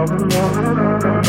love it, love it, love it.